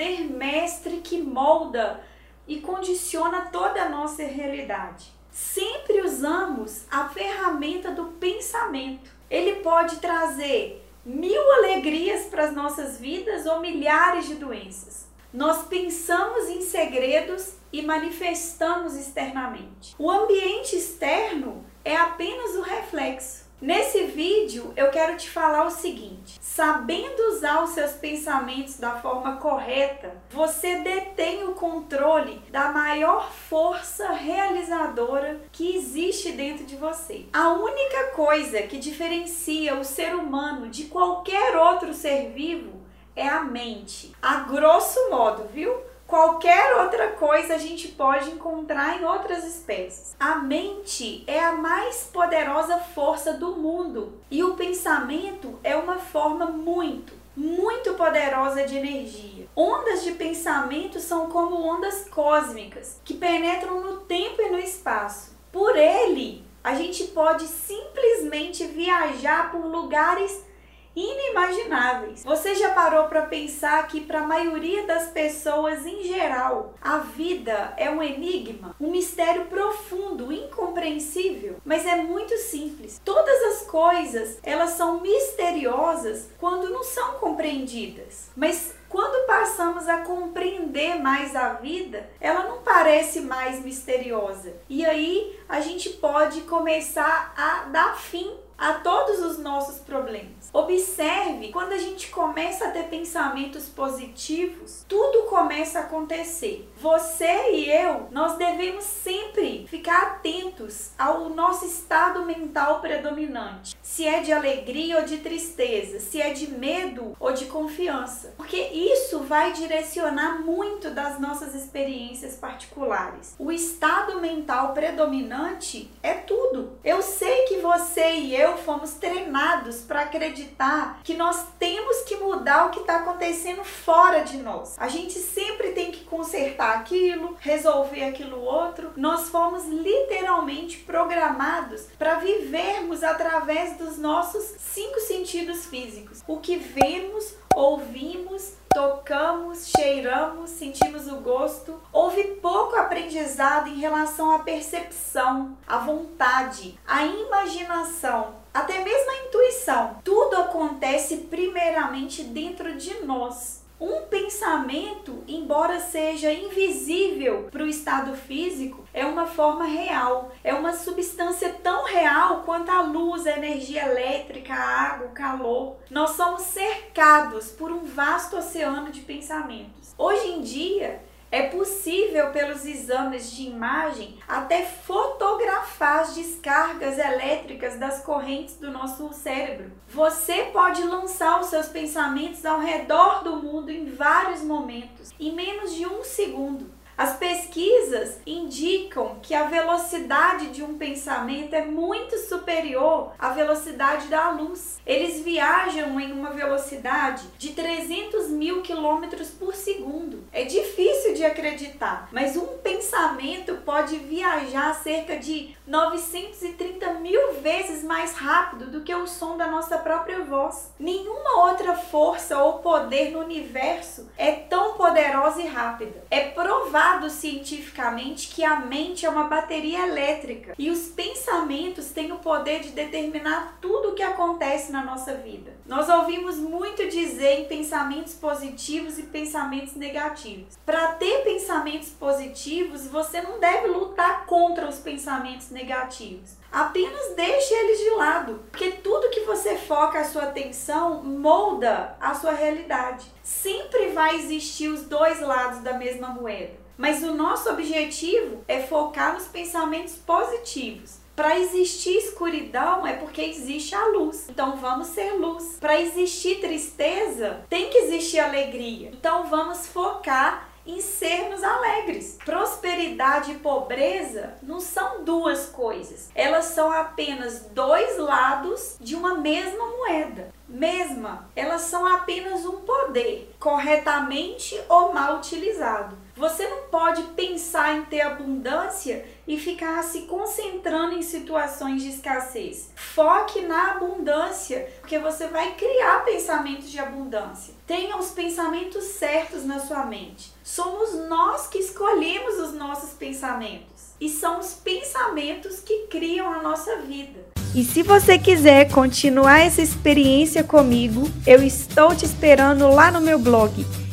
Poder mestre que molda e condiciona toda a nossa realidade. Sempre usamos a ferramenta do pensamento. Ele pode trazer mil alegrias para as nossas vidas ou milhares de doenças. Nós pensamos em segredos e manifestamos externamente. O ambiente externo é apenas o reflexo. Nesse vídeo eu quero te falar o seguinte: sabendo usar os seus pensamentos da forma correta, você detém o controle da maior força realizadora que existe dentro de você. A única coisa que diferencia o ser humano de qualquer outro ser vivo é a mente. A grosso modo, viu? Qualquer outra coisa a gente pode encontrar em outras espécies. A mente é a mais poderosa força do mundo e o pensamento é uma forma muito, muito poderosa de energia. Ondas de pensamento são como ondas cósmicas que penetram no tempo e no espaço. Por ele, a gente pode simplesmente viajar por lugares inimagináveis. Você já parou para pensar que para a maioria das pessoas em geral, a vida é um enigma, um mistério profundo, incompreensível, mas é muito simples. Todas as coisas, elas são misteriosas quando não são compreendidas. Mas quando passamos a compreender mais a vida, ela não parece mais misteriosa. E aí a gente pode começar a dar fim a todos os nossos problemas. Observe, quando a gente começa a ter pensamentos positivos, tudo começa a acontecer. Você e eu, nós devemos sempre ficar atentos ao nosso estado mental predominante. Se é de alegria ou de tristeza, se é de medo ou de confiança. Porque isso vai direcionar muito das nossas experiências particulares. O estado mental predominante é tudo. Eu sei que você e eu fomos treinados para acreditar que nós temos que mudar o que está acontecendo fora de nós. A gente sempre tem que consertar aquilo, resolver aquilo outro. Nós fomos literalmente programados para vivermos através dos nossos cinco sentidos físicos: o que vemos, em relação à percepção, à vontade, à imaginação, até mesmo a intuição. Tudo acontece primeiramente dentro de nós. Um pensamento, embora seja invisível para o estado físico, é uma forma real, é uma substância tão real quanto a luz, a energia elétrica, a água, o calor. Nós somos cercados por um vasto oceano de pensamentos. Hoje em dia, é possível, pelos exames de imagem, até fotografar as descargas elétricas das correntes do nosso cérebro. Você pode lançar os seus pensamentos ao redor do mundo em vários momentos, em menos de um segundo. As pesquisas indicam que a velocidade de um pensamento é muito superior à velocidade da luz. Eles viajam em uma velocidade de 300 mil quilômetros por segundo. É difícil de acreditar, mas um pensamento pode viajar cerca de 930 mil vezes mais rápido do que o som da nossa própria voz. Nenhuma outra força ou poder no universo é tão poderosa e rápida. É provado cientificamente que a mente é uma bateria elétrica e os pensamentos têm o poder de determinar tudo o que acontece na nossa vida. Nós ouvimos muito dizer em pensamentos positivos e pensamentos negativos. Para ter pensamentos positivos, você não deve lutar contra os pensamentos negativos. Apenas deixe eles de lado, porque tudo que você foca a sua atenção molda a sua realidade. Sempre vai existir os dois lados da mesma moeda. Mas o nosso objetivo é focar nos pensamentos positivos. Para existir escuridão é porque existe a luz. Então vamos ser luz. Para existir tristeza, tem que existir alegria. Então vamos focar em sermos alegres. Prosperidade e pobreza não são duas coisas. Elas são apenas dois lados de uma mesma moeda. Mesma, elas são apenas um poder, corretamente ou mal utilizado. Você não pode pensar em ter abundância e ficar se concentrando em situações de escassez. Foque na abundância, porque você vai criar pensamentos de abundância. Tenha os pensamentos certos na sua mente. Somos nós que escolhemos os nossos pensamentos. E são os pensamentos que criam a nossa vida. E se você quiser continuar essa experiência comigo, eu estou te esperando lá no meu blog